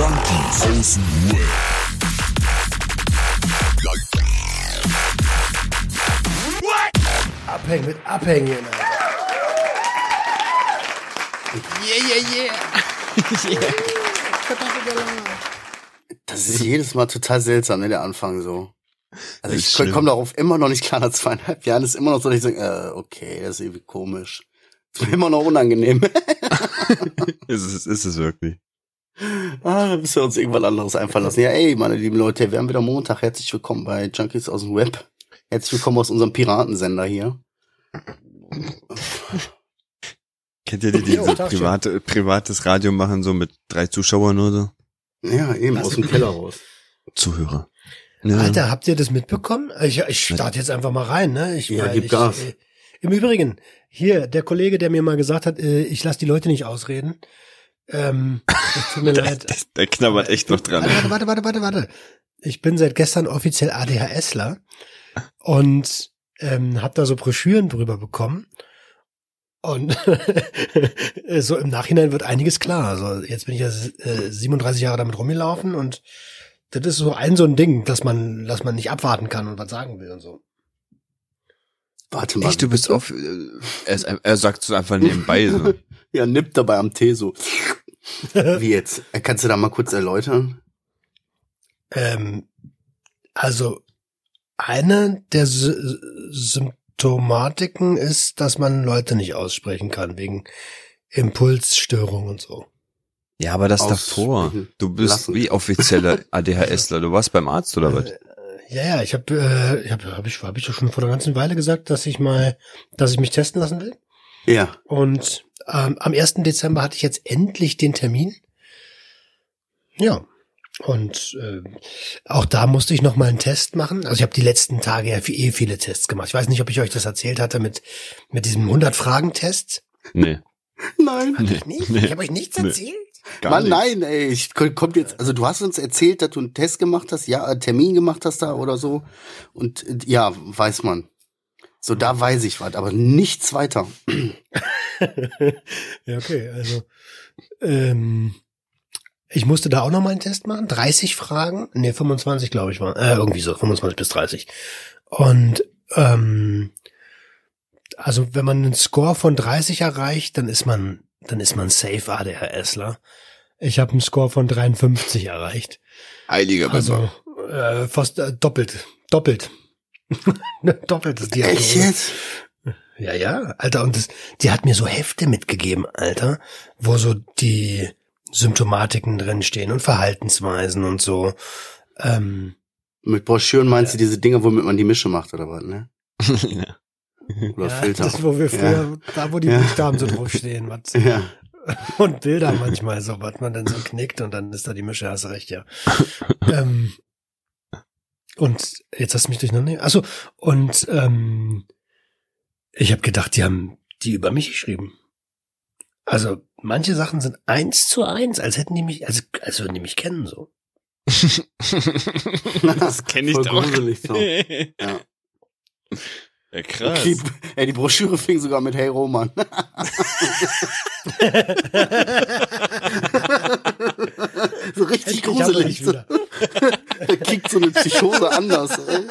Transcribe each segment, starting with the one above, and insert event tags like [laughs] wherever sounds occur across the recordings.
Junkies aus dem Web. Abhängen mit Abhängen. Yeah, yeah, [laughs] yeah. Das ist jedes Mal total seltsam, ne, der Anfang so. Also Das ich komme darauf immer noch nicht klar, nach zweieinhalb Jahren ist immer noch so, dass ich sage, äh, okay, das ist irgendwie komisch. Ist mir immer noch unangenehm. [laughs] ist, es, ist es wirklich. Ah, da müssen wir uns irgendwann anderes einfallen lassen. Ja, ey, meine lieben Leute, wir haben wieder Montag. Herzlich willkommen bei Junkies aus dem Web. Herzlich willkommen aus unserem Piratensender hier. Kennt ihr die, die so private, privates Radio machen, so mit drei Zuschauern oder so? Ja, eben, aus dem Keller raus. Zuhörer. Ja. Alter, habt ihr das mitbekommen? Ich, ich starte jetzt einfach mal rein, ne? Ich, Ja, gib ich, Gas. Äh, Im Übrigen, hier, der Kollege, der mir mal gesagt hat, äh, ich lasse die Leute nicht ausreden. Ähm, tut mir [laughs] leid. Der, der knabbert echt noch dran. Warte, warte, warte, warte, warte. Ich bin seit gestern offiziell ADHSler und ähm, habe da so Broschüren drüber bekommen. Und [laughs] so im Nachhinein wird einiges klar. Also jetzt bin ich ja äh, 37 Jahre damit rumgelaufen und das ist so ein so ein Ding, dass man, dass man nicht abwarten kann und was sagen will und so. Warte mal. Echt, du bist auf, äh, er, ist, er sagt so einfach nebenbei so. [laughs] Ja, nippt dabei am Tee so. Wie jetzt? Äh, Kannst du da mal kurz erläutern? Ähm, also eine der Sy Symptomatiken ist, dass man Leute nicht aussprechen kann wegen Impulsstörung und so. Ja, aber das davor. Du bist lassen. wie offizieller [laughs] ADHSler. Du warst beim Arzt oder was? Ja, ja, ich habe, äh, ich habe, hab ich, hab ich doch schon vor einer ganzen Weile gesagt, dass ich mal, dass ich mich testen lassen will. Ja. Und ähm, am 1. Dezember hatte ich jetzt endlich den Termin. Ja. Und äh, auch da musste ich noch mal einen Test machen. Also ich habe die letzten Tage ja eh viele Tests gemacht. Ich weiß nicht, ob ich euch das erzählt hatte mit mit diesem 100 Fragen Test. Nee. Nein. Nee. Nicht? Nee. Ich habe euch nichts Nee. Gar Mann, nicht. nein, ey, ich ko- kommt jetzt, also du hast uns erzählt, dass du einen Test gemacht hast, ja, einen Termin gemacht hast da oder so. Und äh, ja, weiß man. So, da weiß ich was, aber nichts weiter. [laughs] ja, okay, also ähm, ich musste da auch noch mal einen Test machen. 30 Fragen, nee, 25 glaube ich war, äh, irgendwie so, 25 bis 30. Und ähm, also wenn man einen Score von 30 erreicht, dann ist man, dann ist man safe ADHSler. Ich habe einen Score von 53 erreicht. Heiliger Also äh, fast äh, doppelt, doppelt. [laughs] Doppeltes Echt Diagnose. jetzt? Ja, ja, Alter, und das, die hat mir so Hefte mitgegeben, Alter, wo so die Symptomatiken drinstehen und Verhaltensweisen und so. Ähm, Mit Broschüren meinst du diese Dinger, womit man die Mische macht oder was, ne? [laughs] ja. Oder ja, Filter. das, wo wir früher, da wo die Ja. Buchstaben so draufstehen, was, [laughs] Ja. und Bilder manchmal so, was man dann so knickt und dann ist da die Mische, hast du recht, ja. ähm, und jetzt hast du mich durcheinander. Achso, und ähm, ich habe gedacht, die haben die über mich geschrieben. Also manche Sachen sind eins zu eins, als hätten die mich, also als würden die mich kennen so. [laughs] das kenne ich Voll doch. gruselig so. [laughs] ja. Ja, krass. Okay, [laughs] ey, die Broschüre fing sogar mit Hey Roman. [laughs] so richtig wir gruselig. So. [laughs] Da kickt so eine Psychose anders. Ey.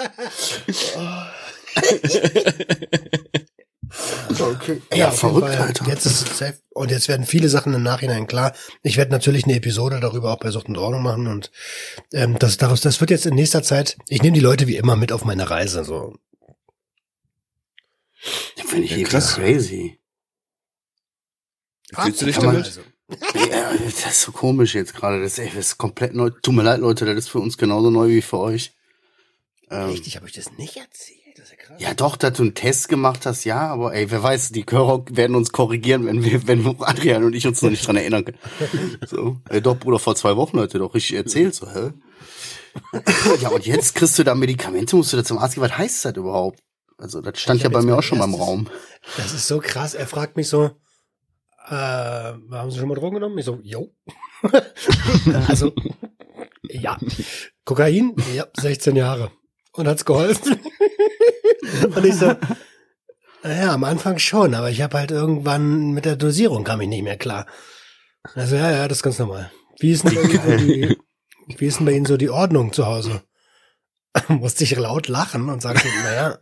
Okay. Ja, jeden verrückt, Fall. Alter. Jetzt ist safe. Und jetzt werden viele Sachen im Nachhinein klar. Ich werde natürlich eine Episode darüber auch bei Sucht und Ordnung machen und ähm, das daraus, das wird jetzt in nächster Zeit. Ich nehme die Leute wie immer mit auf meine Reise. So, Finde ich Ja, krass. crazy. Fühlst du dich damit? Also, Ja, das ist so komisch jetzt gerade. Das, ist echt- das ist komplett neu. Tut mir leid, Leute, das ist für uns genauso neu wie für euch. Ähm, Echt, ich habe euch das nicht erzählt. Das ist ja krass. ja, doch, dass du einen Test gemacht hast, ja, aber ey, wer weiß, die Hörer werden uns korrigieren, wenn wir, wenn Adrian und ich uns noch nicht dran erinnern können. [laughs] So, ey, doch, Bruder, vor zwei Wochen er doch richtig erzählt, so, hä? ja, und jetzt kriegst du da Medikamente, musst du da zum Arzt gehen, was heißt das überhaupt? Also, das stand ja bei mir auch schon mal im Raum. Das ist so krass. Er fragt mich so, äh, haben Sie schon mal Drogen genommen? Ich so, jo. [laughs] also, ja. Kokain? Ja, 16 Jahre. Und hat's geholfen? [laughs] Und ich so, naja, am Anfang schon, aber ich habe halt irgendwann mit der Dosierung kam ich nicht mehr klar. Also, ja, ja, das ist ganz normal. Wie ist denn bei Ihnen so die, wie ist denn bei Ihnen so die Ordnung zu Hause? [laughs] Musste ich laut lachen und sagte, naja,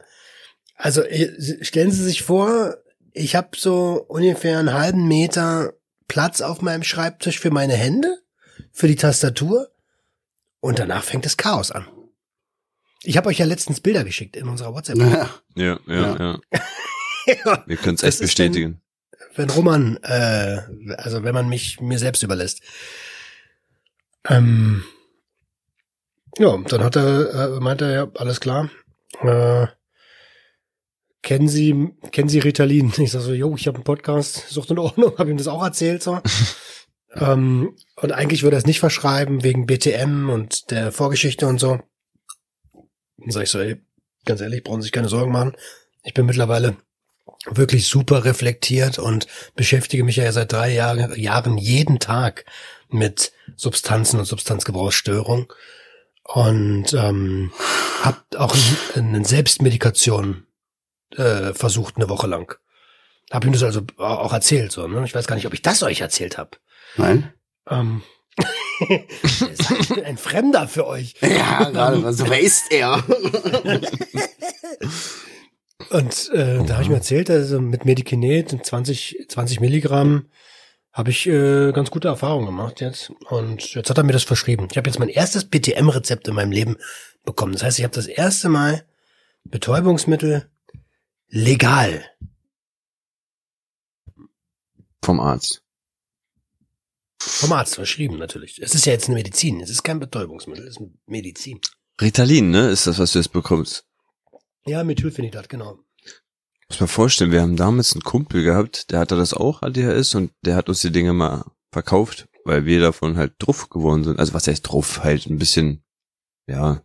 also äh, stellen Sie sich vor, ich habe so ungefähr einen halben Meter Platz auf meinem Schreibtisch für meine Hände, für die Tastatur und danach fängt das Chaos an. Ich habe euch ja letztens Bilder geschickt in unserer WhatsApp. Ja. Ja, ja, Ja. ja. [laughs] Wir können es echt bestätigen. wenn Roman, äh, also wenn man mich mir selbst überlässt. Ähm, ja, dann hat er, äh, meinte er, ja, alles klar. Äh, kennen Sie, kennen Sie Ritalin? Ich sag so, jo, ich habe einen Podcast, Sucht in Ordnung, habe ihm das auch erzählt so. [laughs] ähm, und eigentlich würde er es nicht verschreiben wegen BTM und der Vorgeschichte und so. Dann sag ich so, ey, ganz ehrlich, brauchen Sie sich keine Sorgen machen. Ich bin mittlerweile wirklich super reflektiert und beschäftige mich ja seit drei Jahren, Jahren jeden Tag mit Substanzen und Substanzgebrauchsstörung und ähm, habe auch eine Selbstmedikation äh, versucht eine Woche lang. Hab ihm das also auch erzählt so. Ne? Ich weiß gar nicht, ob ich das euch erzählt habe. Nein? Ähm, ich [laughs] bin ein Fremder für euch. Ja, gerade, also wer ist er? Und äh, da habe ich mir erzählt, also mit Medikinet 20, 20 Milligramm habe ich äh, ganz gute Erfahrungen gemacht jetzt. Und jetzt hat er mir das verschrieben. Ich habe jetzt mein erstes BTM-Rezept in meinem Leben bekommen. Das heißt, ich habe das erste Mal Betäubungsmittel legal. Vom Arzt. Vom Arzt verschrieben natürlich. Es ist ja jetzt eine Medizin. Es ist kein Betäubungsmittel, es ist eine Medizin. Ritalin, ne? Ist das, was du jetzt bekommst? Ja, Methylphenidat, genau. Muss man vorstellen, wir haben damals einen Kumpel gehabt, der hatte das auch, ADHS, und der hat uns die Dinge mal verkauft, weil wir davon halt drauf geworden sind. Also was heißt drauf? Halt ein bisschen, ja.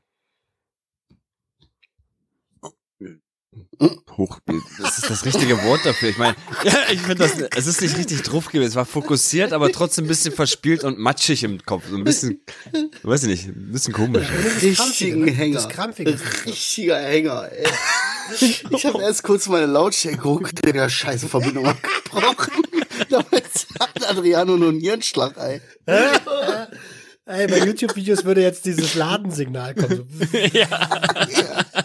Hoch, das ist das richtige Wort dafür. Ich meine, [laughs] ja, ich finde das, es ist nicht richtig drauf gewesen. Es war fokussiert, aber trotzdem ein bisschen verspielt und matschig im Kopf. So ein bisschen, weiß ich nicht, ein bisschen komisch. Richtigen Hänger. Das Krampfige. Richtiger Hänger, ey. Ich habe erst kurz meine Lautstärke geguckt, der scheiße Verbindung abgebrochen. [laughs] Damit hat Adriano nur einen Nierenschlag, ey. Ey, bei YouTube-Videos würde jetzt dieses Ladensignal kommen. [laughs] So.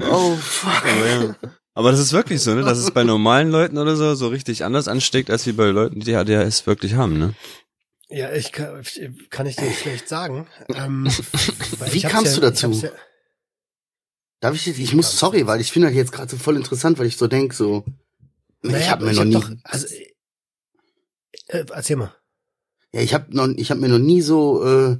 Oh, [laughs] fuck. Aber, ja. Aber das ist wirklich so, ne? Dass es bei normalen Leuten oder so so richtig anders ansteckt, als wie bei Leuten, die ADHS wirklich haben, ne? Ja, ich kann, ich- kann ich dir schlecht sagen. Ähm, [laughs] Wie ich kamst ja, du dazu? Ich ja, Darf ich, ich muss, sorry, weil ich finde das jetzt gerade so voll interessant, weil ich so denk so, ich naja, habe mir ich noch hab nie, Doch, also, äh, erzähl mal. ja, ich habe noch, ich habe mir noch nie so, äh,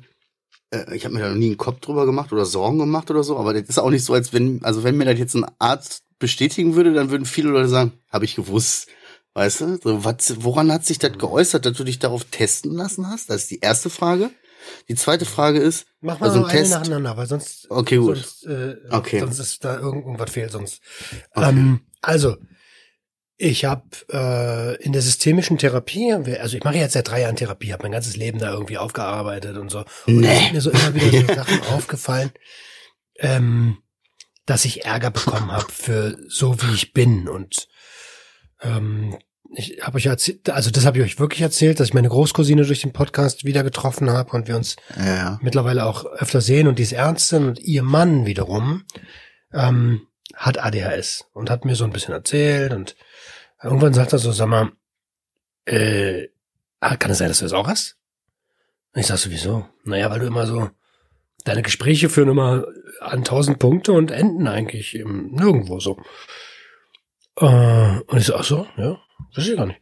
äh, ich habe mir da noch nie einen Kopf drüber gemacht oder Sorgen gemacht oder so, aber das ist auch nicht so, als wenn, also wenn mir das jetzt ein Arzt bestätigen würde, dann würden viele Leute sagen, habe ich gewusst. Weißt du, so, was, woran hat sich das geäußert, dass du dich darauf testen lassen hast? Das ist die erste Frage. Die zweite Frage ist, Mach mal Also so ein eine Test. nacheinander, weil sonst, Okay, gut. sonst, äh, Okay. sonst ist da irgendwas fehlt sonst. Okay. Ähm, also, ich habe äh, in der systemischen Therapie, also ich mache jetzt seit drei Jahren Therapie, habe mein ganzes Leben da irgendwie aufgearbeitet und so. Und Nee. es sind mir so immer wieder so [laughs] Sachen aufgefallen, ähm, dass ich Ärger bekommen habe für so wie ich bin und ähm, ich habe euch erzählt, also das habe ich euch wirklich erzählt, dass ich meine Großcousine durch den Podcast wieder getroffen habe und wir uns ja, mittlerweile auch öfter sehen und die ist Ärztin und ihr Mann wiederum ähm, hat ADHS und hat mir so ein bisschen erzählt und irgendwann sagt er so, sag mal, äh, ah, kann es sein, dass du das auch hast? Und ich sag so, wieso? Naja, weil du immer so, deine Gespräche führen immer an tausend Punkte und enden eigentlich im, nirgendwo so. Äh, und ich so, ach so, ja, weiß ich gar nicht.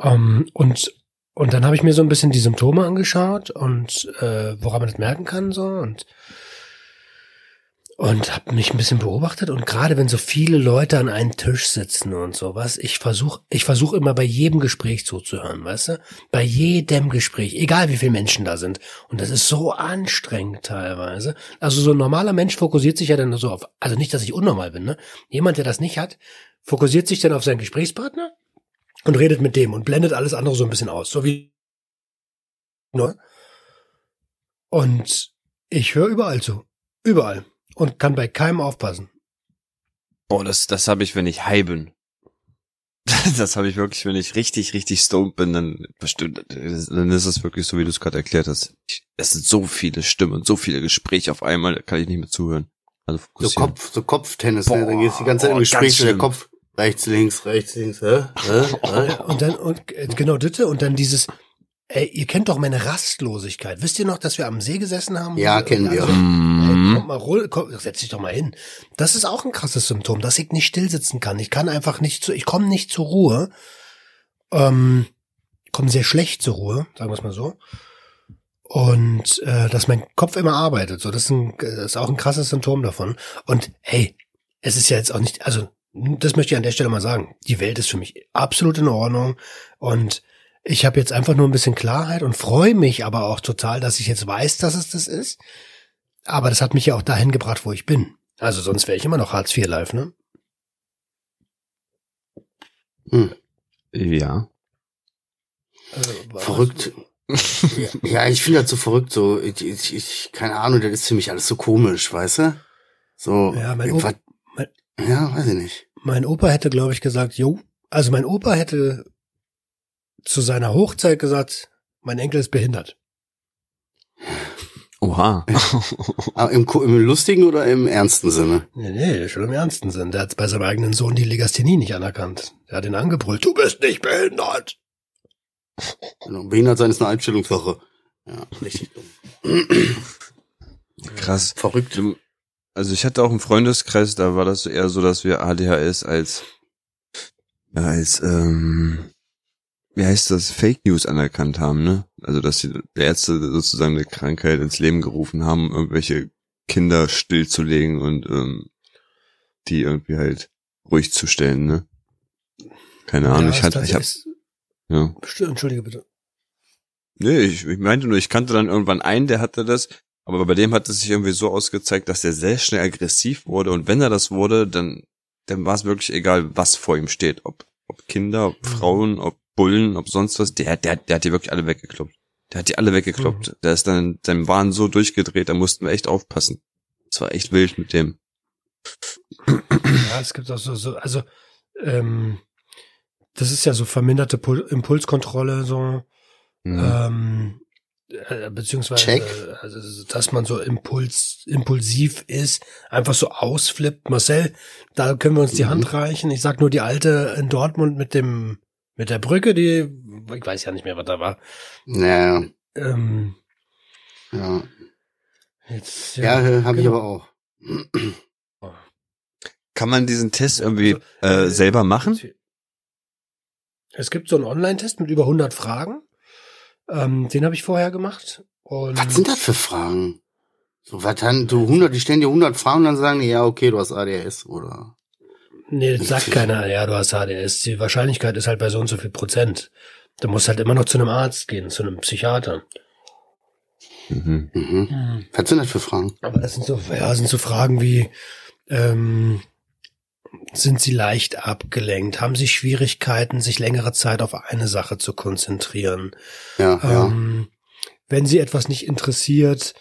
Ähm, und und dann habe ich mir so ein bisschen die Symptome angeschaut und äh, woran man das merken kann so und und habe mich ein bisschen beobachtet und gerade wenn so viele Leute an einem Tisch sitzen und sowas, ich versuche ich versuche immer bei jedem Gespräch zuzuhören, weißt du? Bei jedem Gespräch, egal wie viele Menschen da sind und das ist so anstrengend teilweise. Also so ein normaler Mensch fokussiert sich ja dann so auf also nicht, dass ich unnormal bin, ne? Jemand, der das nicht hat, fokussiert sich dann auf seinen Gesprächspartner und redet mit dem und blendet alles andere so ein bisschen aus, so wie ne? Und ich höre überall zu, überall und kann bei keinem aufpassen. Boah, das, das habe ich, wenn ich high bin. [laughs] das habe ich wirklich, wenn ich richtig, richtig stoned bin, dann bestimmt, dann ist es wirklich so, wie du es gerade erklärt hast. Es sind so viele Stimmen und so viele Gespräche auf einmal, da kann ich nicht mehr zuhören. Also So. Kopf, so Kopftennis, ne? Dann gehst du die ganze Zeit im oh, Gespräch ganz so der. Kopf rechts, links, rechts, links, hä? hä? [laughs] hä? Und dann, und äh, genau das und dann dieses, ey, ihr kennt doch meine Rastlosigkeit. Wisst ihr noch, dass wir am See gesessen haben? Ja, kennen wir. Also, Mhm. ey, kommt mal ruhig, komm, setz dich doch mal hin. Das ist auch ein krasses Symptom, dass ich nicht stillsitzen kann. Ich kann einfach nicht zu, ich komme nicht zur Ruhe. Ähm, komme sehr schlecht zur Ruhe, sagen wir es mal so. Und äh, dass mein Kopf immer arbeitet. So, das ist, ein, das ist auch ein krasses Symptom davon. Und hey, es ist ja jetzt auch nicht, also das möchte ich an der Stelle mal sagen. Die Welt ist für mich absolut in Ordnung und ich habe jetzt einfach nur ein bisschen Klarheit und freue mich aber auch total, dass ich jetzt weiß, dass es das ist. Aber das hat mich ja auch dahin gebracht, wo ich bin. Also sonst wäre ich immer noch Hartz IV live, ne? Hm. Ja. Also, Verrückt. [laughs] ja, ich finde das so verrückt, so, ich, ich, ich, keine Ahnung, das ist für mich alles so komisch, weißt du? So, Ja, mein Opa- mein- ja, weiß ich nicht. Mein Opa hätte, glaube ich, gesagt, jo. Also mein Opa hätte zu seiner Hochzeit gesagt, mein Enkel ist behindert. Oha. [laughs] Aber im, im lustigen oder im ernsten Sinne? Nee, nee, schon im ernsten Sinn. Der hat bei seinem eigenen Sohn die Legasthenie nicht anerkannt. Der hat ihn angebrüllt, du bist nicht behindert. Genau, Behindert sein ist eine Einstellungssache. Ja, richtig dumm. Krass. Verrückt. Du- Also ich hatte auch einen Freundeskreis, da war das eher so, dass wir ADHS als als ähm, wie heißt das Fake News anerkannt haben, ne? Also dass die Ärzte sozusagen eine Krankheit ins Leben gerufen haben, irgendwelche Kinder stillzulegen und ähm, die irgendwie halt ruhig zu stellen, ne? Keine Ahnung, ich ist hatte, ich hab, ja. Entschuldige bitte. Nee, ich, ich meinte nur, ich kannte dann irgendwann einen, der hatte das, aber bei dem hat es sich irgendwie so ausgezeigt, dass der sehr schnell aggressiv wurde und wenn er das wurde, dann, dann war es wirklich egal, was vor ihm steht. Ob, ob Kinder, ob Mhm. Frauen, ob Bullen, ob sonst was, der, der, der hat die wirklich alle weggekloppt. Der hat die alle weggekloppt. Der ist dann, sein Wahn so durchgedreht, da mussten wir echt aufpassen. Es war echt wild mit dem. Ja, es gibt auch so, so also ähm, das ist ja so verminderte Pul Impulskontrolle, so Mhm. ähm, äh, beziehungsweise Check. also, dass man so impuls impulsiv ist, einfach so ausflippt. Marcel, da können wir uns die Mhm. Hand reichen. Ich sag nur die alte in Dortmund mit dem mit der Brücke, die ich weiß ja nicht mehr, was da war. Naja, Ähm, ja. jetzt, Ja, äh, habe ich genau. aber auch. Kann man diesen Test irgendwie Also, äh, selber machen? Es gibt so einen Online-Test mit über 100 Fragen. Ähm, den habe ich vorher gemacht. Und Was sind das für Fragen? So, was dann, du 100, die stellen dir 100 Fragen und dann sagen die, ja, okay, du hast ADHS, oder? Nee, das sagt keiner, ja, du hast ADS. Die Wahrscheinlichkeit ist halt bei so und so viel Prozent. Du musst halt immer noch zu einem Arzt gehen, zu einem Psychiater. Mhm. Mhm. Was sind das für Fragen? Aber das sind so, ja, sind so Fragen wie, ähm, sind sie leicht abgelenkt? Haben sie Schwierigkeiten, sich längere Zeit auf eine Sache zu konzentrieren? Ja, ja. Ähm, wenn sie etwas nicht interessiert,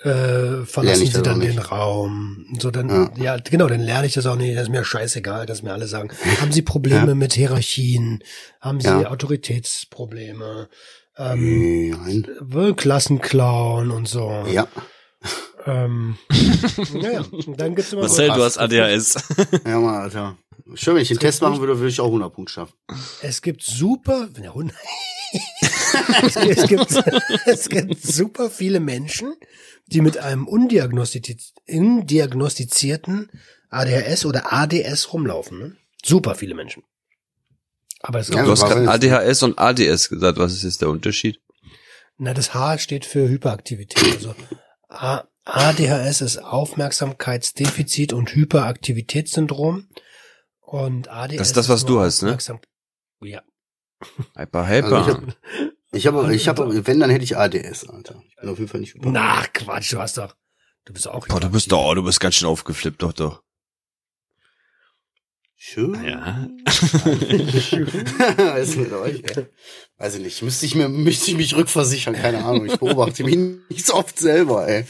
äh, verlassen sie dann den. Raum. So dann, ja. genau, dann lerne ich das auch nicht. Das ist mir scheißegal, dass mir alle sagen. Haben sie Probleme Ja. mit Hierarchien? Haben sie Ja. Autoritätsprobleme? Ähm, Nein. Klassenclown und so. Ja. Ähm, [laughs] naja, dann gibt's immer Marcel, so, du hast ADHS. Ja, mal, Alter. Schön, wenn ich den Test machen würde, würde ich auch 100 Punkte schaffen. es gibt super, ja, Hund- [laughs] es, gibt, es, gibt, es gibt super viele Menschen, die mit einem undiagnostiz undiagnostizierten ADHS oder ADS rumlaufen. Ne? Super viele Menschen. Aber es ist Ja, Du hast gerade ADHS und ADS gesagt. Was ist jetzt der Unterschied? na, das H steht für Hyperaktivität. Also A ADHS ist Aufmerksamkeitsdefizit und Hyperaktivitätssyndrom. Und ADS Das ist das, was nur du hast, ne? Ja. Hyper, Also hyper. ich hab- Ich habe, ich habe, wenn, dann hätte ich ADS, Alter. Ich bin auf jeden Fall nicht über. Na, Quatsch, du hast doch. Du bist auch. Boah, du bist doch, oh, du bist ganz schön aufgeflippt, doch, doch. Schön. Ja. [laughs] [laughs] weiß, nicht, aber ich, weiß ich nicht. Müsste ich mir, müsste ich mich rückversichern, keine Ahnung. Ich beobachte mich nicht so oft selber, ey.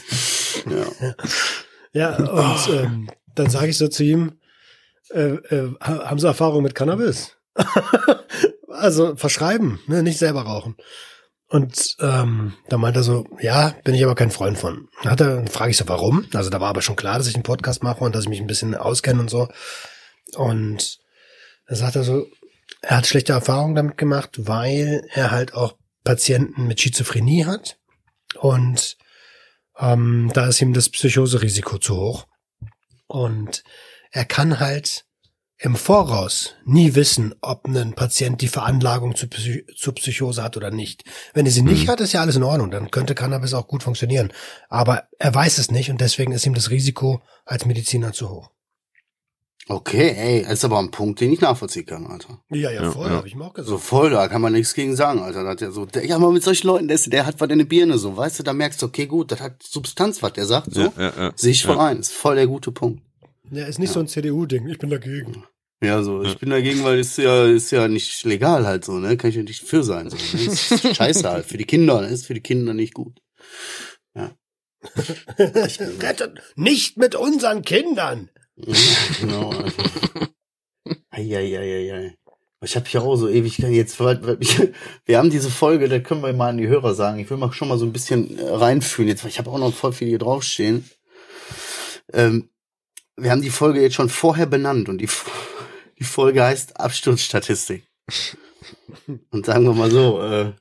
Ja. Ja, und ähm, dann sage ich so zu ihm, äh, äh, ha- haben Sie Erfahrung mit Cannabis? Also verschreiben, ne, nicht selber rauchen. Und ähm, da meinte er so, ja, bin ich aber kein Freund von. Dann hat er, dann frage ich so, warum? Also da war aber schon klar, dass ich einen Podcast mache und dass ich mich ein bisschen auskenne und so. Und da sagt er so, er hat schlechte Erfahrungen damit gemacht, weil er halt auch Patienten mit Schizophrenie hat. Und ähm, da ist ihm das Psychoserisiko zu hoch. Und er kann halt im Voraus nie wissen, ob ein Patient die Veranlagung zu Psy zur Psychose hat oder nicht. Wenn er sie nicht Mhm. hat, ist ja alles in Ordnung. Dann könnte Cannabis auch gut funktionieren. Aber er weiß es nicht und deswegen ist ihm das Risiko als Mediziner zu hoch. Okay, ey, das ist aber ein Punkt, den ich nachvollziehen kann, Alter. Ja, ja, Ja, voll, ja. habe ich mir auch gesagt. So voll, da kann man nichts gegen sagen, Alter. Da hat der so, der, ja, aber mit solchen Leuten, der, der hat was in der Birne, so, weißt du, da merkst du, okay, gut, das hat Substanz, was der sagt, so. Ja, ja, ja. Sehe ich voll ja. ein, ist voll der gute Punkt. Ja, ist nicht so ein CDU-Ding. Ich bin dagegen. Ja, so, ich bin dagegen, weil ist ja, ist ja nicht legal halt so, ne? Kann ich ja nicht für sein, so. Ne? Ist [laughs] scheiße halt. Für die Kinder, ne? ist für die Kinder nicht gut. [laughs] Rettet nicht mit unseren Kindern. [laughs] genau. Eieieiei. Ich habe hier auch so ewig jetzt, wir haben diese Folge, da können wir mal an die Hörer sagen. Ich will mal schon mal so ein bisschen äh, reinfühlen jetzt, weil ich habe auch noch voll viel hier draufstehen. Ähm, wir haben die Folge jetzt schon vorher benannt und die, [laughs] die Folge heißt Absturzstatistik. Und sagen wir mal so, äh,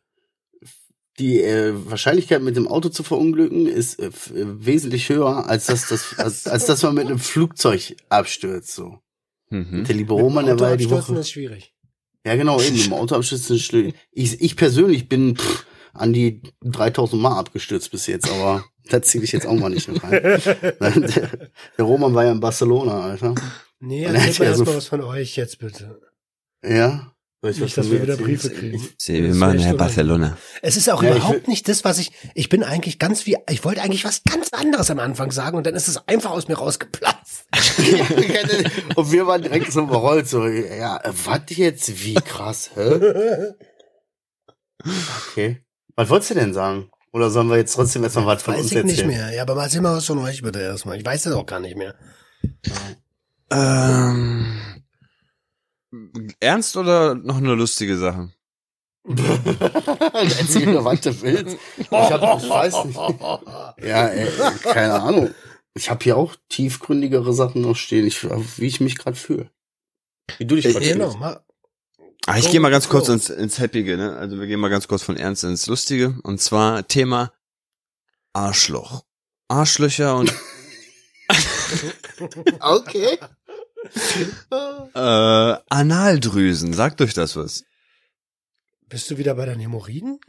die äh, Wahrscheinlichkeit mit dem Auto zu verunglücken ist äh, äh, wesentlich höher als das, das als, als dass man mit einem Flugzeug abstürzt. So. Mhm. Der liebe Roman, der war ja die Woche. ist schwierig. Ja, genau, eben im Auto abstürzen ist schlimm. Ich, ich persönlich bin pff, an die 3000 Mal abgestürzt bis jetzt, aber da ziehe ich jetzt auch mal nicht mit rein. der, der Roman war ja in Barcelona, Alter. Nee, Und er erzähl hat mal ja erst so- mal was von euch jetzt bitte. Ja? Soll ich Nicht, dass wir wieder? Briefe kriegen. Sie, wir machen ja Barcelona. Es ist auch Ja, überhaupt nicht das, was ich, ich bin eigentlich ganz wie, ich wollte eigentlich was ganz anderes am Anfang sagen und dann ist es einfach aus mir rausgeplatzt. [laughs] [laughs] Und wir waren direkt so überrollt, so, ja, was jetzt? Wie krass, hä? Okay. Was wolltest du denn sagen? Oder sollen wir jetzt trotzdem erstmal was von Weiß uns ich nicht erzählen? mehr. Ja, aber mal erzähl mal was von euch bitte erstmal. Ich weiß das auch gar nicht mehr. Ähm, ernst oder noch eine lustige Sache? [laughs] Erzähl mir, was du willst. Ich, hab, ich weiß nicht. Ja, ey, keine Ahnung. Ich habe hier auch tiefgründigere Sachen noch stehen, ich, wie ich mich gerade fühle. Wie du dich gerade Genau, fühlst. mal. Ah, ich gehe mal ganz go. kurz ins, ins Happige, ne? Also wir gehen mal ganz kurz von Ernst ins Lustige. Und zwar Thema Arschloch. Arschlöcher und [laughs] Okay. [laughs] äh, Analdrüsen. Sagt euch das was? Bist du wieder bei deinen Hämorrhoiden?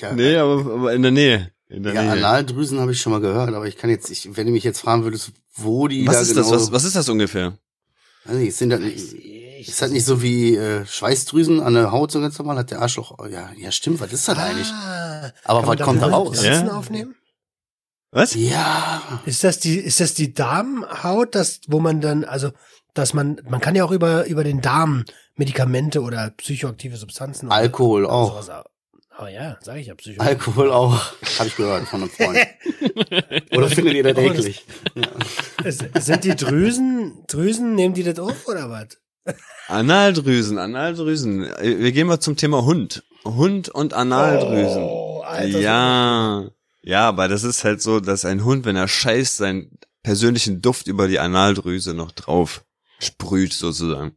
Ja, [laughs] nee, aber, aber in der Nähe. In der ja Nähe. Analdrüsen habe ich schon mal gehört, aber ich kann jetzt, ich, wenn du mich jetzt fragen würdest, wo die was da ist genau, das? Was, was ist das ungefähr? Weiß nicht, sind das, ist das nicht so wie äh, Schweißdrüsen an der Haut so ganz normal? Hat der Arschloch, oh, ja, ja stimmt, was ist das eigentlich? Ah, Aber kann was kommt da raus? Ja? aufnehmen? Was? Ja, Ist das die, ist das die Darmhaut, das, wo man dann, also, dass man, man kann ja auch über, über den Darm Medikamente oder psychoaktive Substanzen. oder- Alkohol oder auch. sowas- Aber ja, sag ich ja, Psycho. Alkohol auch, habe ich gehört von einem Freund. [laughs] Oder findet ihr das Oh, das- eklig? Es, sind die Drüsen, Drüsen, nehmen die das auf oder was? Analdrüsen, Analdrüsen. Wir gehen mal zum Thema Hund. Hund und Analdrüsen. Oh, Alter, ja. Ja, aber das ist halt so, dass ein Hund, wenn er scheißt, seinen persönlichen Duft über die Analdrüse noch drauf sprüht, sozusagen.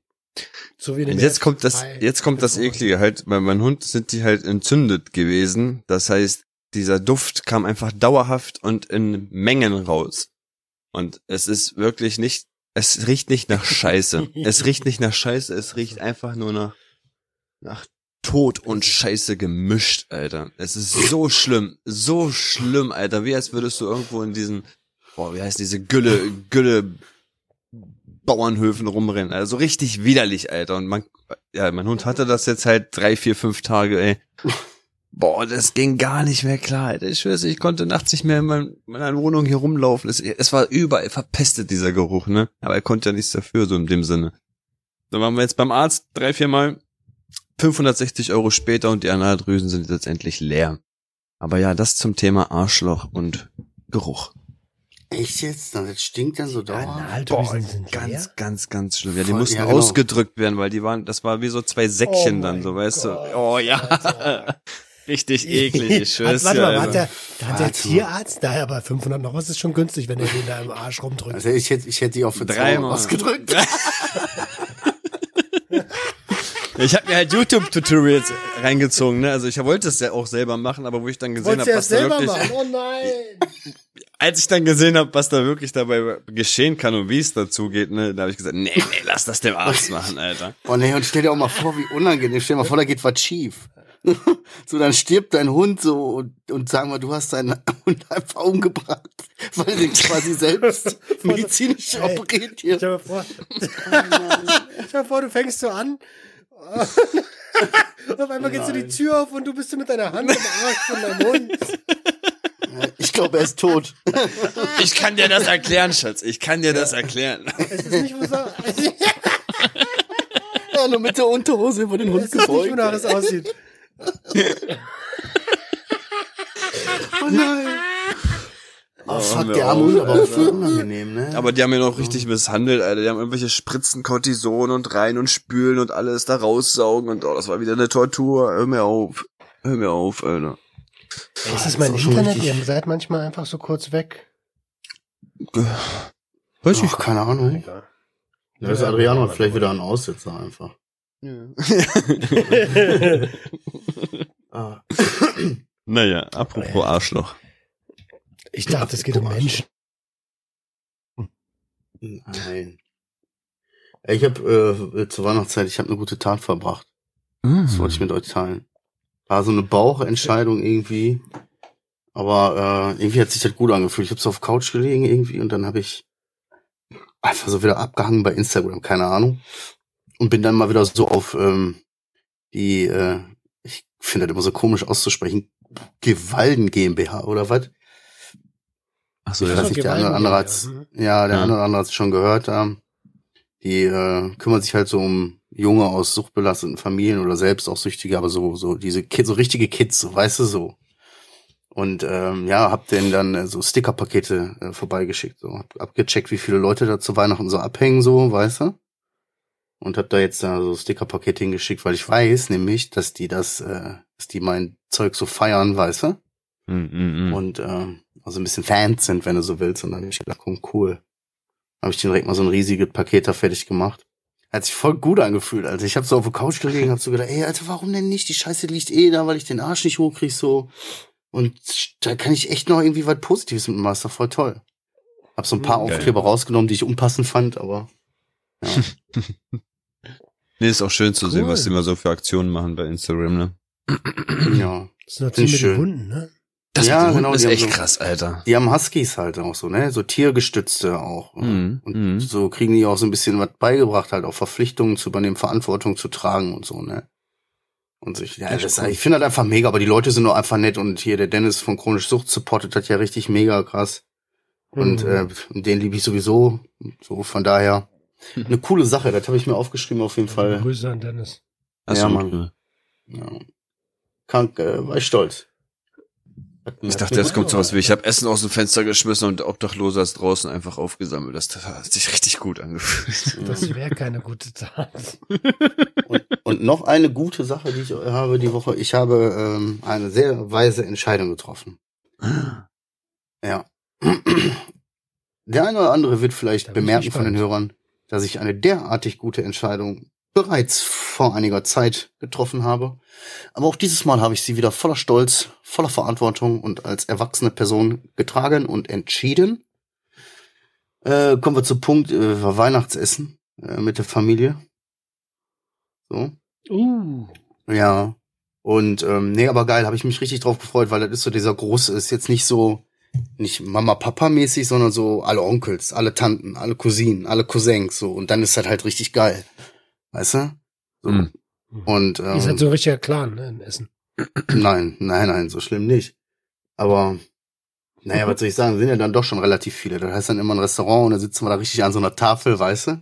So wie Und jetzt kommt das, jetzt kommt das Eklige halt, bei meinem Hund sind die halt entzündet gewesen. Das heißt, dieser Duft kam einfach dauerhaft und in Mengen raus. Und es ist wirklich nicht, es riecht nicht nach Scheiße. [laughs] es riecht nicht nach Scheiße, es riecht einfach nur nach, nach Tod und Scheiße gemischt, Alter. Es ist so schlimm, so schlimm, Alter. Wie als würdest du irgendwo in diesen, boah, wie heißt diese Gülle, Gülle, Bauernhöfen rumrennen. Also richtig widerlich, Alter. Und man, ja, mein Hund hatte das jetzt halt drei, vier, fünf Tage, ey. Boah, das ging gar nicht mehr klar, Alter. Ich schwör's, ich konnte nachts nicht mehr in, mein, in meiner Wohnung hier rumlaufen. Es, es war überall verpestet, dieser Geruch, ne? Aber er konnte ja nichts dafür, so in dem Sinne. Dann waren wir jetzt beim Arzt drei, vier Mal. 560 Euro später und die Analdrüsen sind jetzt endlich leer. Aber ja, das zum Thema Arschloch und Geruch. Echt jetzt? Dann das stinkt dann so dauernd? Analdrüsen sind Ganz, leer. ganz, ganz schlimm. Ja, die Voll- mussten ja, genau. ausgedrückt werden, weil die waren, das war wie so zwei Säckchen Oh dann, so weißt Gott, du. Oh ja. Alter. [laughs] Richtig eklig, ich Hat, schwör's warte mal, hat Alter. der, da hat der. Tierarzt, da aber 500 noch was ist schon günstig, wenn er den da im Arsch rumdrückt. Also ich hätte, ich hätte die auch für Dreimal. Dreimal ausgedrückt. [laughs] [laughs] Ich habe mir halt YouTube-Tutorials reingezogen, ne? Also ich wollte es ja auch selber machen, aber wo ich dann gesehen habe, was da selber wirklich, machen? Oh nein! Als ich dann gesehen habe, was da wirklich dabei geschehen kann und wie es dazu geht, ne, da habe ich gesagt, nee, nee, lass das dem Arzt machen, Alter. [laughs] Oh nee, und stell dir auch mal vor, wie unangenehm. Stell dir mal vor, da geht was schief. [laughs] so, dann stirbt dein Hund so und, und sagen wir, du hast deinen Hund einfach umgebracht, [laughs] weil du quasi selbst medizinisch Ey, operiert hier. Stell dir vor, stell dir vor, du fängst so an. und auf einmal geht so die Tür auf und du bist so mit deiner Hand im Arsch von deinem Hund. Ich glaube, er ist tot. Ich kann dir das erklären, Schatz. Ich kann dir das erklären. Es ist nicht, wo so, es ist ja, nur mit der Unterhose über den Hund nicht, gebeugt. wonach es aussieht. [laughs] Oh nein. Oh, fuck, der arme Hund, aber voll unangenehm, ne? Aber die haben ihn auch richtig misshandelt, Alter. Die haben irgendwelche Spritzen, Cortison und rein und spülen und alles da raussaugen und oh, das war wieder eine Tortur. Hör mir auf. Hör mir auf, Alter. Ey, ist das mein ist Internet? richtig- Ihr seid manchmal einfach so kurz weg. Weiß Ach, keine Ahnung. Egal. Da ist Adriano vielleicht wieder ein Aussetzer einfach. [laughs] Ah. naja, apropos Arschloch. Ich dachte, es geht um Menschen. Nein. Ey, Ich habe äh, zur Weihnachtszeit, ich habe eine gute Tat verbracht. Das wollte ich mit euch teilen. War so eine Bauchentscheidung irgendwie. Aber äh, irgendwie hat sich das gut angefühlt. Ich habe so auf Couch gelegen irgendwie und dann habe ich einfach so wieder abgehangen bei Instagram, keine Ahnung. Und bin dann mal wieder so auf ähm, die, äh, ich finde das immer so komisch auszusprechen, Gewalden GmbH oder was? Ach so, Ich ja. weiß nicht, der eine oder andere hat's, ja, der Ja. eine oder andere hat's schon gehört. Ähm, die äh, kümmern sich halt so um Junge aus suchtbelasteten Familien oder selbst auch Süchtige, aber so so diese Kids, so richtige Kids, so weißt du so. Und ähm, ja, hab denen dann äh, so Stickerpakete äh, vorbeigeschickt, so hab abgecheckt, wie viele Leute da zu Weihnachten so abhängen, so, weißt du? Und hab da jetzt da so Stickerpakete hingeschickt, weil ich weiß nämlich, dass die das, äh, dass die mein Zeug so feiern, weißt du? Mm, mm, mm. und ähm, also ein bisschen Fans sind, wenn du so willst. Und dann hab ich gedacht, komm, cool. Habe ich direkt mal so ein riesiges Paket da fertig gemacht. Hat sich voll gut angefühlt. Also ich habe so auf der Couch gelegen, hab so gedacht, ey, Alter, warum denn nicht? Die Scheiße liegt eh da, weil ich den Arsch nicht hochkrieg so. Und da kann ich echt noch irgendwie was Positives mitmachen. Ist doch voll toll. Hab so ein paar Geil. Aufkleber rausgenommen, die ich unpassend fand, aber ja. [laughs] Nee, ist auch schön zu sehen, Cool. was die mal so für Aktionen machen bei Instagram, ne? ja. Das sind Find doch die ich mit den schön. Hunden, ne? Das Ja, mit genau, ist die haben echt so- krass, Alter. Die haben Huskies halt auch so, ne? So tiergestützte auch. Mhm, Und mhm. so kriegen die auch so ein bisschen was beigebracht, halt auch Verpflichtungen zu übernehmen, Verantwortung zu tragen und so, ne? Und sich, ja, Das das, ist cool. ich finde halt einfach mega, aber die Leute sind nur einfach nett und hier der Dennis von Chronisch Sucht supportet das ja richtig mega krass. Und Mhm. äh, den liebe ich sowieso. So, von daher. [laughs] Eine coole Sache, das habe ich mir aufgeschrieben auf jeden Fall. Grüße an Dennis. Ach Ja, so, Mann. Ja. Krank, äh, war ich stolz. Ich dachte, jetzt kommt sowas wie, ich habe Essen aus dem Fenster geschmissen und der Obdachlose ist draußen einfach aufgesammelt. Das hat sich richtig gut angefühlt. [laughs] Das wäre keine gute Tat. Und, und noch eine gute Sache, die ich habe die Woche. Ich habe ähm, eine sehr weise Entscheidung getroffen. Ja. [clears throat] Der eine oder andere wird vielleicht bemerken von den. Hörern, dass ich eine derartig gute Entscheidung bereits vor einiger Zeit getroffen habe. Aber auch dieses Mal habe ich sie wieder voller Stolz, voller Verantwortung und als erwachsene Person getragen und entschieden. Äh, kommen wir zum Punkt äh, Weihnachtsessen äh, mit der Familie. So. Uh. Ja. Und ähm, nee, aber geil, habe ich mich richtig drauf gefreut, weil das ist so dieser große, ist jetzt nicht so nicht Mama Papa mäßig, sondern so alle Onkels, alle Tanten, alle Cousinen, alle Cousins so und dann ist das halt richtig geil. Weißt du? So. Mhm. Und ähm, Ihr seid so ein richtiger Clan, ne, in Essen. nein, nein, nein, so schlimm nicht. Aber naja, was [laughs] soll ich sagen, sind ja dann doch schon relativ viele. Das heißt dann immer ein Restaurant und da sitzen wir da richtig an so einer Tafel, weißt du?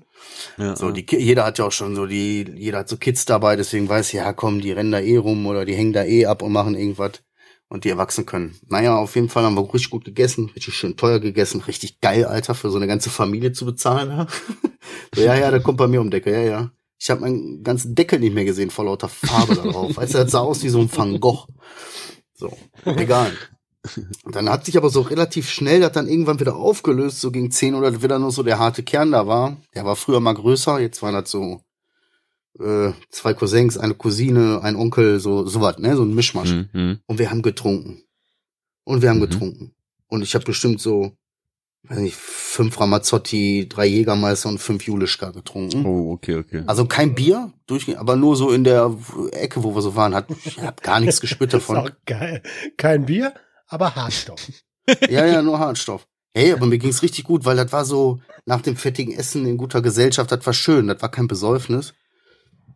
Ja, So, die, jeder hat ja auch schon so die, jeder hat so Kids dabei, deswegen weiß, ja komm, die rennen da eh rum oder die hängen da eh ab und machen irgendwas. und die erwachsen können. Naja, auf jeden Fall haben wir richtig gut gegessen, richtig schön teuer gegessen, richtig geil, Alter, für so eine ganze Familie zu bezahlen. Ja, [laughs] so, ja, ja, der kommt bei mir um Decke, ja, ja. Ich habe meinen ganzen Deckel nicht mehr gesehen vor lauter Farbe da drauf. Weißt du, das sah aus wie so ein Van Gogh. So, egal. Und dann hat sich aber so relativ schnell das dann irgendwann wieder aufgelöst, so gegen 10 oder wieder nur so der harte Kern da war. Der war früher mal größer, jetzt waren das so äh, zwei Cousins, eine Cousine, ein Onkel, so sowas, ne, so ein Mischmasch. Mhm. Und wir haben getrunken. Und wir haben Mhm. getrunken. Und ich habe bestimmt so, weiß nicht, fünf Ramazzotti, drei Jägermeister und fünf Julischka getrunken. Oh, okay, okay. Also kein Bier, durchgehend, aber nur so in der Ecke, wo wir so waren, hat, ich hab gar nichts [laughs] gespürt Das ist davon. auch geil. Kein Bier, aber Hartstoff. [laughs] Ja, ja, nur Hartstoff. Hey, aber mir ging's richtig gut, weil das war so nach dem fettigen Essen in guter Gesellschaft, das war schön, das war kein Besäufnis.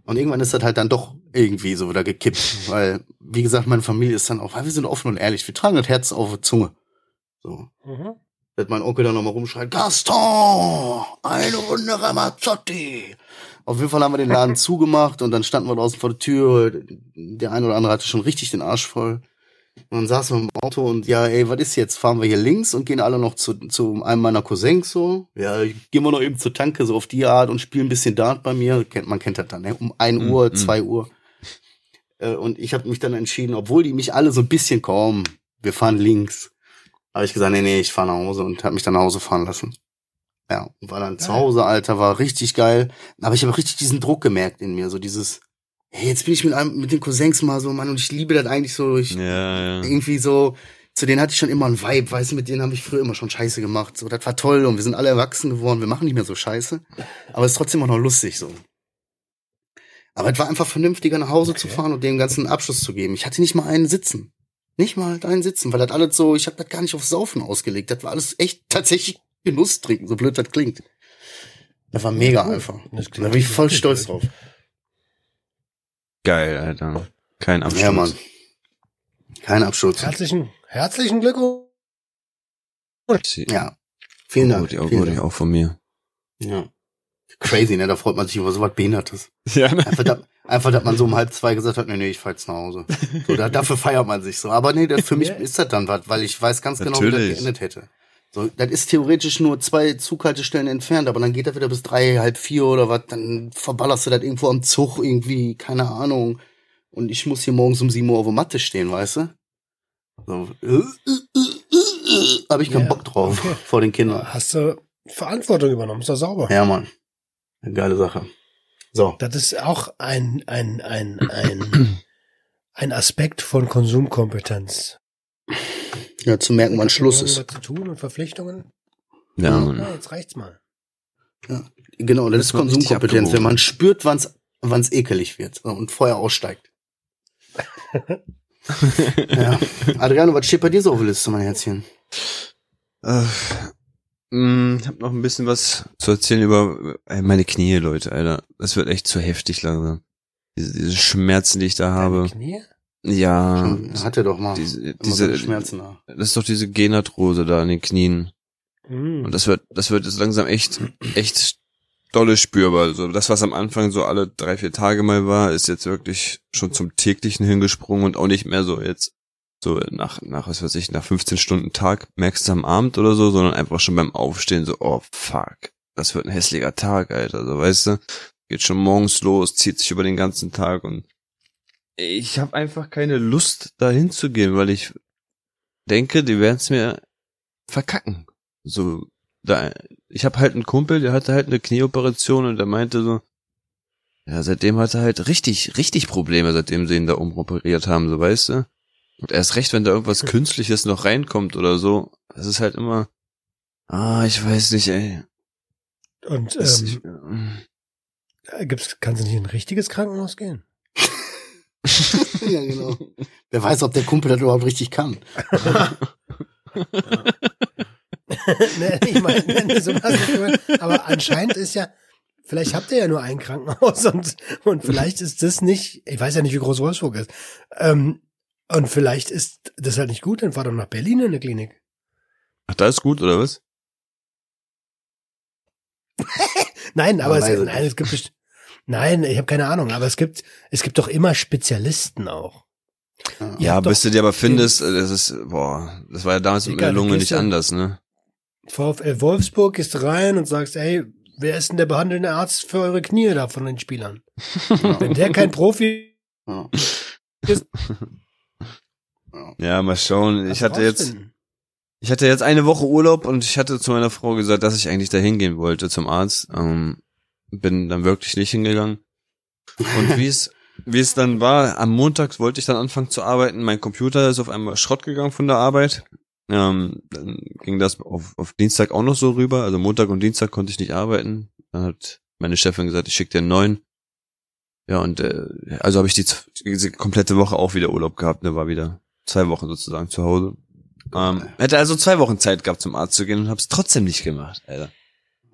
Und irgendwann ist das halt dann doch irgendwie so wieder gekippt, [laughs] weil, wie gesagt, meine Familie ist dann auch, weil wir sind offen und ehrlich, wir tragen das Herz auf der Zunge. So. Mhm. Wird mein Onkel dann nochmal rumschreien, Gaston, eine Runde Ramazzotti. Auf jeden Fall haben wir den Laden [laughs] zugemacht und dann standen wir draußen vor der Tür. Der eine oder andere hatte schon richtig den Arsch voll. Und dann saßen wir im Auto und ja, ey, was ist jetzt? Fahren wir hier links und gehen alle noch zu, zu einem meiner Cousins so? Ja, gehen wir noch eben zur Tanke, so auf die Art und spielen ein bisschen Dart bei mir. Kennt, man kennt das dann, ne? Um ein Mm, Uhr, mm. zwei Uhr. Äh, Und ich habe mich dann entschieden, obwohl die mich alle so ein bisschen kommen, wir fahren links. Habe ich gesagt, nee, nee, ich fahre nach Hause und habe mich dann nach Hause fahren lassen. Ja, und war dann zu Geil. Hause, Alter, war richtig geil. Aber ich habe richtig diesen Druck gemerkt in mir, so dieses, hey, jetzt bin ich mit einem, mit den Cousins mal so, Mann, und ich liebe das eigentlich so, ich, Ja, ja. irgendwie so, zu denen hatte ich schon immer einen Vibe, weißt du, mit denen habe ich früher immer schon Scheiße gemacht. So, das war toll und wir sind alle erwachsen geworden, wir machen nicht mehr so Scheiße. Aber es ist trotzdem auch noch lustig so. Aber es war einfach vernünftiger, nach Hause zu Okay. fahren und dem ganzen Abschluss zu geben. Ich hatte nicht mal einen sitzen. Nicht mal einen sitzen, weil das alles so, ich habe das gar nicht aufs Saufen ausgelegt. Das war alles echt [laughs] tatsächlich Genuss trinken, so blöd das klingt. Das war mega einfach. Das Da bin ich voll stolz drauf. Geil, Alter. Kein Absturz. Ja, Mann. Kein Absturz. Herzlichen, herzlichen Glückwunsch. Ja. Vielen Dank. Gut, auch, Vielen gut, Dank. auch von mir. Ja. Crazy, ne? Da freut man sich über so was Behindertes. [laughs] Ja, ne? Einfach, da, einfach, dass man so um halb zwei gesagt hat, nee, nee, ich fahr jetzt nach Hause. So, da, dafür feiert man sich so. Aber nee, das, für mich [laughs] Ja. ist das dann was, weil ich weiß ganz genau, wie das geendet hätte. So, das ist theoretisch nur zwei Zughaltestellen entfernt, aber dann geht das wieder bis drei, halb vier oder was, dann verballerst du das irgendwo am Zug irgendwie, keine Ahnung. Und ich muss hier morgens um sieben Uhr auf der Matte stehen, weißt du? So, äh, äh, äh, äh, hab ich keinen Ja, Bock drauf okay. vor den Kindern. Hast du Verantwortung übernommen, ist doch sauber. Ja, Mann. Eine geile Sache. So. Das ist auch ein, ein, ein, ein, [clears throat] ein Aspekt von Konsumkompetenz. Ja, zu merken, wann Schluss man ist. Was zu tun und Verpflichtungen. Ja, Ja. Mann. Ja, jetzt reicht's mal. Genau, das Das ist Konsumkompetenz, wenn man spürt, wann's wann's ekelig wird und Feuer aussteigt. [laughs] ja. Adriano, was steht bei dir so auf der Liste, mein Herzchen? Äh, mh, hab noch ein bisschen was zu erzählen über äh, meine Knie, Leute, Alter. Das wird echt zu heftig langsam. Diese, diese Schmerzen, die ich da habe. Deine Knie? Ja, Schon, hat er doch mal. diese, so diese, Schmerzen da. das ist doch diese Genarthrose da an den Knien. Hm. Und das wird, das wird jetzt langsam echt, echt dolle spürbar. Also das, was am Anfang so alle drei, vier Tage mal war, ist jetzt wirklich schon zum täglichen hingesprungen und auch nicht mehr so jetzt so nach, nach, was weiß ich, nach 15 Stunden Tag merkst du am Abend oder so, sondern einfach schon beim Aufstehen so, oh fuck, das wird ein hässlicher Tag, Alter, so weißt du, geht schon morgens los, zieht sich über den ganzen Tag und ich habe einfach keine Lust dahin zu gehen, weil ich denke, die werden es mir verkacken. So, da, ich habe halt einen Kumpel, der hatte halt eine Knieoperation und der meinte so, ja, seitdem hat er halt richtig, richtig Probleme, seitdem sie ihn da umoperiert haben, so weißt du. Und erst recht, wenn da irgendwas [laughs] Künstliches noch reinkommt oder so, das ist halt immer, ah, ich weiß nicht, ey. Und Das, ähm, ich, äh, gibt's, kannst du nicht in ein richtiges Krankenhaus gehen? [laughs] ja, genau. Wer weiß, ob der Kumpel das überhaupt richtig kann. [laughs] nee, ich meine, nee, so was nicht gehört. aber anscheinend ist ja, vielleicht habt ihr ja nur ein Krankenhaus und, und vielleicht ist das nicht, ich weiß ja nicht, wie groß Wolfsburg ist, ähm, und vielleicht ist das halt nicht gut, dann fahr doch nach Berlin in eine Klinik. Ach, da ist gut, oder was? [laughs] Nein, aber es, nein, es gibt best- nein, ich habe keine Ahnung, aber es gibt es gibt doch immer Spezialisten auch. Ja. Ja, doch bis du dir aber findest, äh, das ist, boah, das war ja damals mit Digga, der Lunge nicht ja- anders, ne? VfL Wolfsburg gehst rein und sagst, ey, wer ist denn der behandelnde Arzt für eure Knie da von den Spielern? [laughs] Wenn der kein Profi Ja. ist, [laughs] Ja, mal schauen. Ich hatte jetzt, ich hatte jetzt eine Woche Urlaub und ich hatte zu meiner Frau gesagt, dass ich eigentlich da hingehen wollte zum Arzt. Ähm, bin dann wirklich nicht hingegangen. Und wie es, [laughs] wie es dann war, am Montag wollte ich dann anfangen zu arbeiten. Mein Computer ist auf einmal Schrott gegangen von der Arbeit. Ähm, dann ging das auf, auf Dienstag auch noch so rüber. Also Montag und Dienstag konnte ich nicht arbeiten. Dann hat meine Chefin gesagt, ich schicke dir einen neuen. Ja, und äh, also habe ich die, diese komplette Woche auch wieder Urlaub gehabt. Ne, war wieder zwei Wochen sozusagen zu Hause. Ähm, hätte also zwei Wochen Zeit gehabt, zum Arzt zu gehen und habe es trotzdem nicht gemacht, Alter.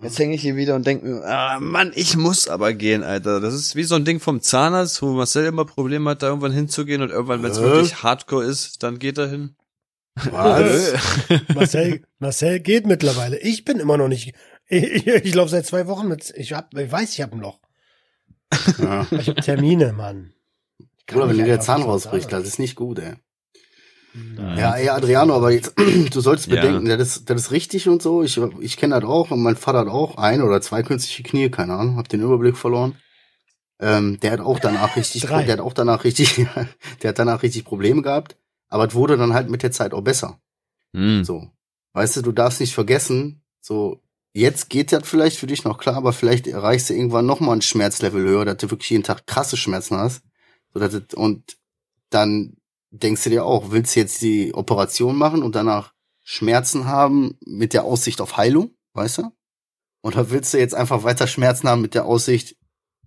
Jetzt hänge ich hier wieder und denke mir, ah, Mann, ich muss aber gehen, Alter. Das ist wie so ein Ding vom Zahnarzt, wo Marcel immer Probleme hat, da irgendwann hinzugehen und irgendwann, wenn es Äh? wirklich Hardcore ist, dann geht er hin. Was? Marcel, Marcel geht mittlerweile. Ich bin immer noch nicht. Ich, ich, ich laufe seit zwei Wochen mit. Ich hab, ich weiß, ich habe ein Loch. ja. Ich habe Termine, Mann. Ich kann Oder wenn nicht dir der Zahn rausbricht, das ist nicht gut, ey. Nein. Ja, ey, Adriano, aber jetzt, [clears throat] du sollst Ja. bedenken, das, ist, das ist richtig und so. Ich, ich kenne das auch und mein Vater hat auch ein oder zwei künstliche Knie, keine Ahnung, hab den Überblick verloren. Ähm, der hat auch danach richtig, [laughs] Drei. der hat auch danach richtig, [laughs] der hat danach richtig Probleme gehabt. Aber es wurde dann halt mit der Zeit auch besser. Hm. So. Weißt du, du darfst nicht vergessen, so, jetzt geht das vielleicht für dich noch klar, aber vielleicht erreichst du irgendwann noch mal ein Schmerzlevel höher, dass du wirklich jeden Tag krasse Schmerzen hast. So, dass und dann denkst du dir auch, willst du jetzt die Operation machen und danach Schmerzen haben mit der Aussicht auf Heilung, weißt du? Oder willst du jetzt einfach weiter Schmerzen haben mit der Aussicht,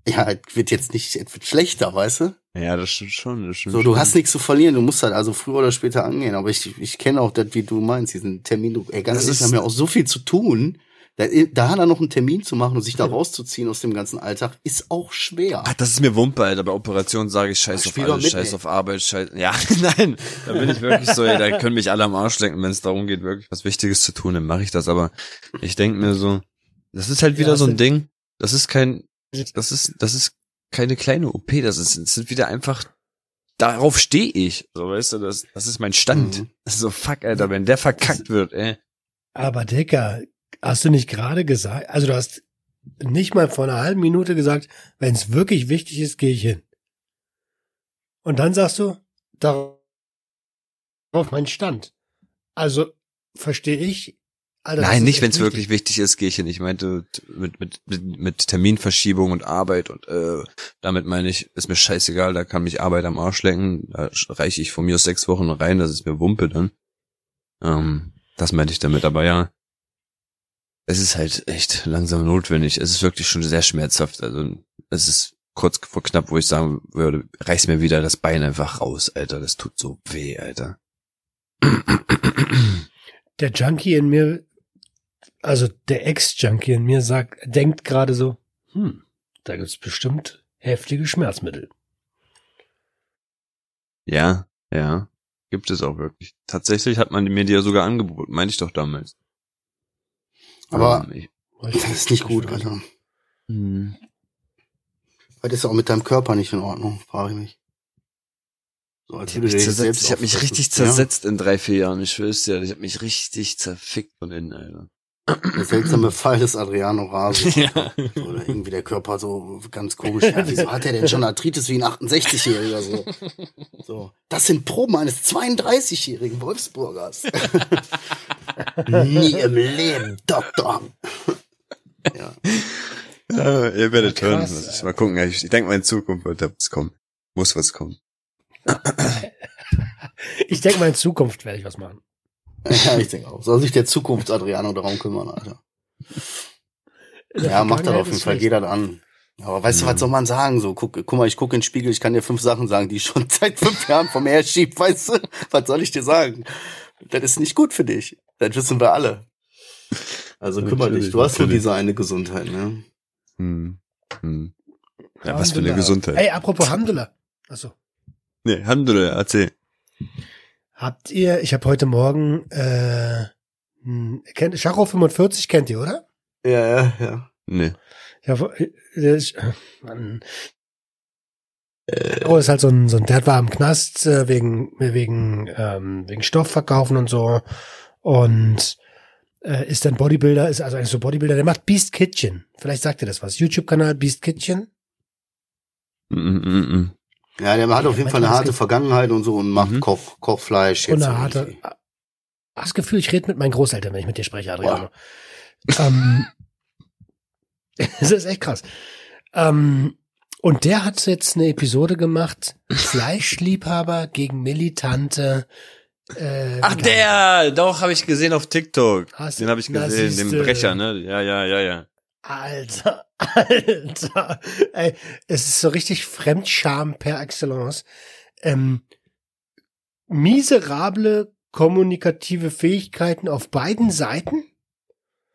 ja, es wird jetzt nicht, es wird schlechter, weißt du? Ja, das stimmt schon. Das stimmt So, schon. du hast nichts zu verlieren, du musst halt also früher oder später angehen. Aber ich, ich kenne auch das, wie du meinst, diesen Termin. Du, ey, ganz Das ehrlich, wir ist- haben ja auch so viel zu tun. Da, da dann noch einen Termin zu machen und sich da rauszuziehen aus dem ganzen Alltag, ist auch schwer. Ach, das ist mir Wumpe, Alter. Bei Operationen sage ich Scheiß Ach, auf alles, mit, Scheiß ey. auf Arbeit, Scheiß. Ja, [laughs] nein, da bin ich wirklich so, ey, da können mich alle am Arsch lenken, wenn es darum geht, wirklich was Wichtiges zu tun, dann mache ich das. Aber ich denk mir so, das ist halt wieder Ja, so ein Ding. Das ist kein, das ist, das ist keine kleine OP. Das ist, das sind wieder einfach. Darauf stehe ich. So, weißt du, das, das ist mein Stand. Mhm. Das [laughs] ist so, fuck, Alter, wenn der verkackt wird, ey. Aber Dicker, hast du nicht gerade gesagt, also du hast nicht mal vor einer halben Minute gesagt, wenn es wirklich wichtig ist, gehe ich hin. Und dann sagst du, darauf mein Stand. Also verstehe ich. Alter, Nein, nicht, wenn es wirklich wichtig ist, gehe ich hin. Ich meinte mit, mit, mit, mit Terminverschiebung und Arbeit und äh, damit meine ich, ist mir scheißegal, da kann mich Arbeit am Arsch lecken, da reiche ich von mir aus sechs Wochen rein, das ist mir Wumpe dann. Ähm, das meinte ich damit, aber ja, es ist halt echt langsam notwendig. Es ist wirklich schon sehr schmerzhaft. Also es ist kurz vor knapp, wo ich sagen würde, reiß mir wieder das Bein einfach raus, Alter. Das tut so weh, Alter. Der Junkie in mir, also der Ex-Junkie in mir sagt, denkt gerade so, hm, da gibt's bestimmt heftige Schmerzmittel. Ja, ja. Gibt es auch wirklich. Tatsächlich hat man mir die ja sogar angeboten, meinte ich doch damals. Aber Ähm, ich, das ist nicht gut, Alter. hm. Was ist auch mit deinem Körper nicht in Ordnung, frage ich mich. So, als Ich habe mich, zersetzt, ich hab mich richtig zersetzt in drei, vier Jahren. Ich schwör's dir, ich habe mich richtig zerfickt von innen, Alter. Der seltsame [clears throat] Fall des Adriano Rasi. Ja. Oder irgendwie der Körper so ganz komisch. Ja, wieso hat er denn schon Arthritis wie ein 68-Jähriger so? so? Das sind Proben eines 32-jährigen Wolfsburgers. [laughs] Nie im Leben, Doktor. [laughs] ja. Ja, ihr werdet Ja, hören. krass, Mal gucken. Ich, ich denke mal in Zukunft wird da was kommen. Muss was kommen. Ich denke mal, in Zukunft werde ich was machen. Ja, ich denke auch. Soll sich der Zukunfts-Adriano darum kümmern, Alter. Ja, macht das auf jeden Fall. Geht das an. Aber weißt du, was soll man sagen? So, guck, guck mal, ich gucke in den Spiegel, ich kann dir fünf Sachen sagen, die ich schon [laughs] seit fünf Jahren vom Meer schieb, weißt du? Was soll ich dir sagen? Das ist nicht gut für dich. Das wissen wir alle. Also kümmere dich. Du hast nur diese eine Gesundheit, ne? Hm. Hm. Ja, was für eine. Gesundheit. Ey, apropos Handela. Achso. Nee, Alhamdulillah, erzähl. Habt ihr, ich habe heute Morgen, äh, kennt, Schacho 45 kennt ihr, oder? Ja, ja, ja. Nee. Ja, wo- äh, ich, äh, Mann. Oh, ist halt so ein, so ein, der war im Knast äh, wegen, wegen, ähm, wegen Stoffverkaufen und so. Und äh, ist dann Bodybuilder, ist also eigentlich so Bodybuilder, der macht Beast Kitchen. Vielleicht sagt ihr das was. YouTube-Kanal Beast Kitchen. Mm, mm, mm, mm. Ja, der hat auf jeden Fall eine harte Vergangenheit und so und macht Mhm. Koch, Kochfleisch. Und jetzt eine harte. irgendwie. Das Gefühl, ich rede mit meinen Großeltern, wenn ich mit dir spreche, Adriano. Ähm, [laughs] das ist echt krass. Ähm, und der hat jetzt eine Episode gemacht, Fleischliebhaber gegen militante äh, Ach, der! Doch, habe ich gesehen auf TikTok. Hast- Den habe ich gesehen, den Brecher, ne? Ja, ja, ja, ja. Alter, [laughs] Alter. Ey, es ist so richtig Fremdscham per excellence. Ähm, miserable kommunikative Fähigkeiten auf beiden Seiten.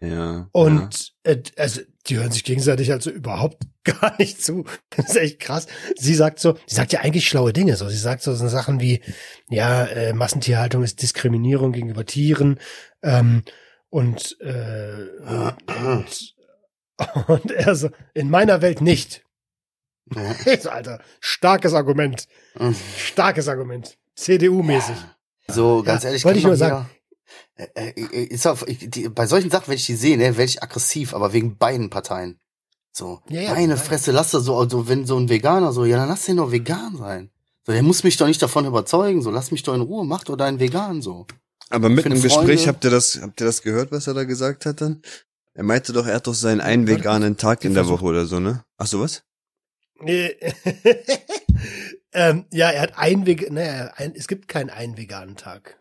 Ja. Und äh, also die hören sich gegenseitig also überhaupt [laughs] gar nicht zu. Das ist echt krass. Sie sagt so, sie sagt ja eigentlich schlaue Dinge. So, sie sagt so, so Sachen wie, ja, äh, Massentierhaltung ist Diskriminierung gegenüber Tieren ähm, und, äh, [clears throat] und [laughs] und er so, in meiner Welt nicht. Ja. [laughs] Alter, starkes Argument, [laughs] starkes Argument, CDU-mäßig. So, ganz Ja, ehrlich, wollte kann ich nur mal jeder- Äh, äh, ist auf, ich, die, bei solchen Sachen, wenn ich die sehe, ne, werde ich aggressiv, aber wegen beiden Parteien. So, Ja, ja, meine. Fresse, lass das so, also wenn so ein Veganer so, ja, dann lass den doch vegan sein. So, der muss mich doch nicht davon überzeugen, so, lass mich doch in Ruhe, mach doch deinen Vegan, so. Aber mitten im finde Gespräch habt ihr das, habt ihr das gehört, was er da gesagt hat dann? Er meinte doch, er hat doch seinen einen veganen Tag in der Woche oder so, ne? Ach so, was? Nee. [laughs] ähm, ja, er hat ein Vegan, naja, ein, es gibt keinen einen veganen Tag.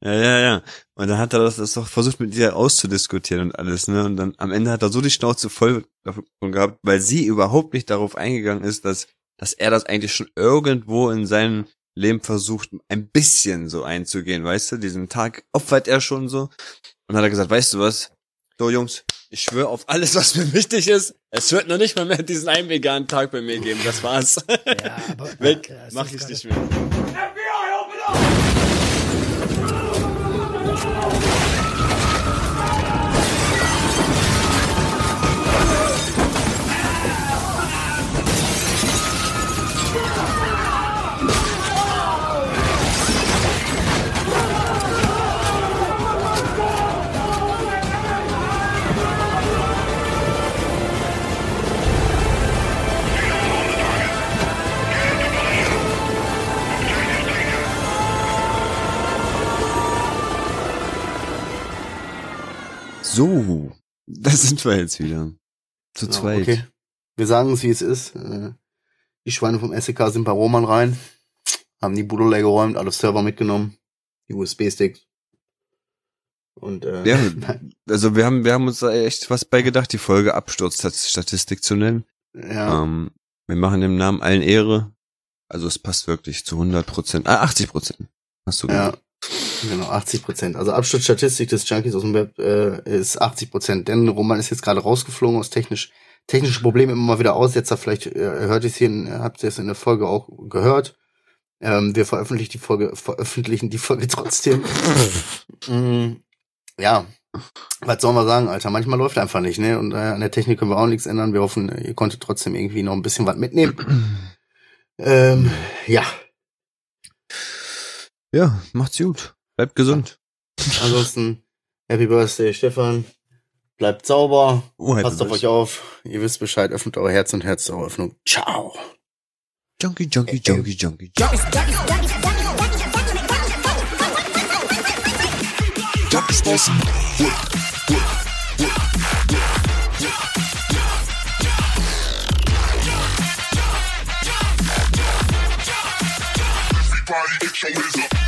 Ja, ja, ja. Und dann hat er das, das doch versucht mit ihr auszudiskutieren und alles, ne? Und dann am Ende hat er so die Schnauze voll davon gehabt, weil sie überhaupt nicht darauf eingegangen ist, dass, dass er das eigentlich schon irgendwo in seinem Leben versucht, ein bisschen so einzugehen, weißt du? Diesen Tag opfert er schon so. Und dann hat er gesagt, weißt du was? So, Jungs, ich schwöre auf alles, was mir wichtig ist. Es wird noch nicht mal mehr diesen einen veganen Tag bei mir geben. Das war's. Ja, aber [laughs] Weg, mach ich nicht mehr. So, da sind wir jetzt wieder. Zu Ja, zweit. Okay. Wir sagen es, wie es ist. Äh, Die Schweine vom SEK sind bei Roman rein, haben die Bude leer geräumt, alle Server mitgenommen, die USB-Sticks. Und äh, Ja, [laughs] also wir haben, wir haben uns da echt was bei gedacht, die Folge Absturzstatistik zu nennen. ja, Ähm, wir machen dem Namen allen Ehre. Also es passt wirklich zu 100 Prozent. Ah, 80 Prozent. Hast du ja, gesagt. Genau, 80 Prozent. Also Absturzstatistik des Junkies aus dem Web äh, ist 80 Prozent. Denn Roman ist jetzt gerade rausgeflogen aus technisch technische Probleme immer mal wieder Aussetzer. Vielleicht äh, hört ihr es hier, in- habt ihr es in der Folge auch gehört. Ähm, wir veröffentlichen die Folge, veröffentlichen die Folge [laughs] trotzdem. mm, ja, was sollen wir sagen, Alter? Manchmal läuft einfach nicht, ne? Und äh, an der Technik können wir auch nichts ändern. Wir hoffen, ihr konntet trotzdem irgendwie noch ein bisschen was mitnehmen. [clears throat] Ähm, ja, Ja, macht's gut. Bleibt gesund. ansonsten Happy Birthday, Stefan. Bleibt sauber. Oh, Passt auf euch auf. Ihr wisst Bescheid. Öffnet euer Herz und Herz zur Öffnung. Ciao. Junkie, Junkie, Junkie, Junkie. Junkies Bossen. Everybody get your hands up.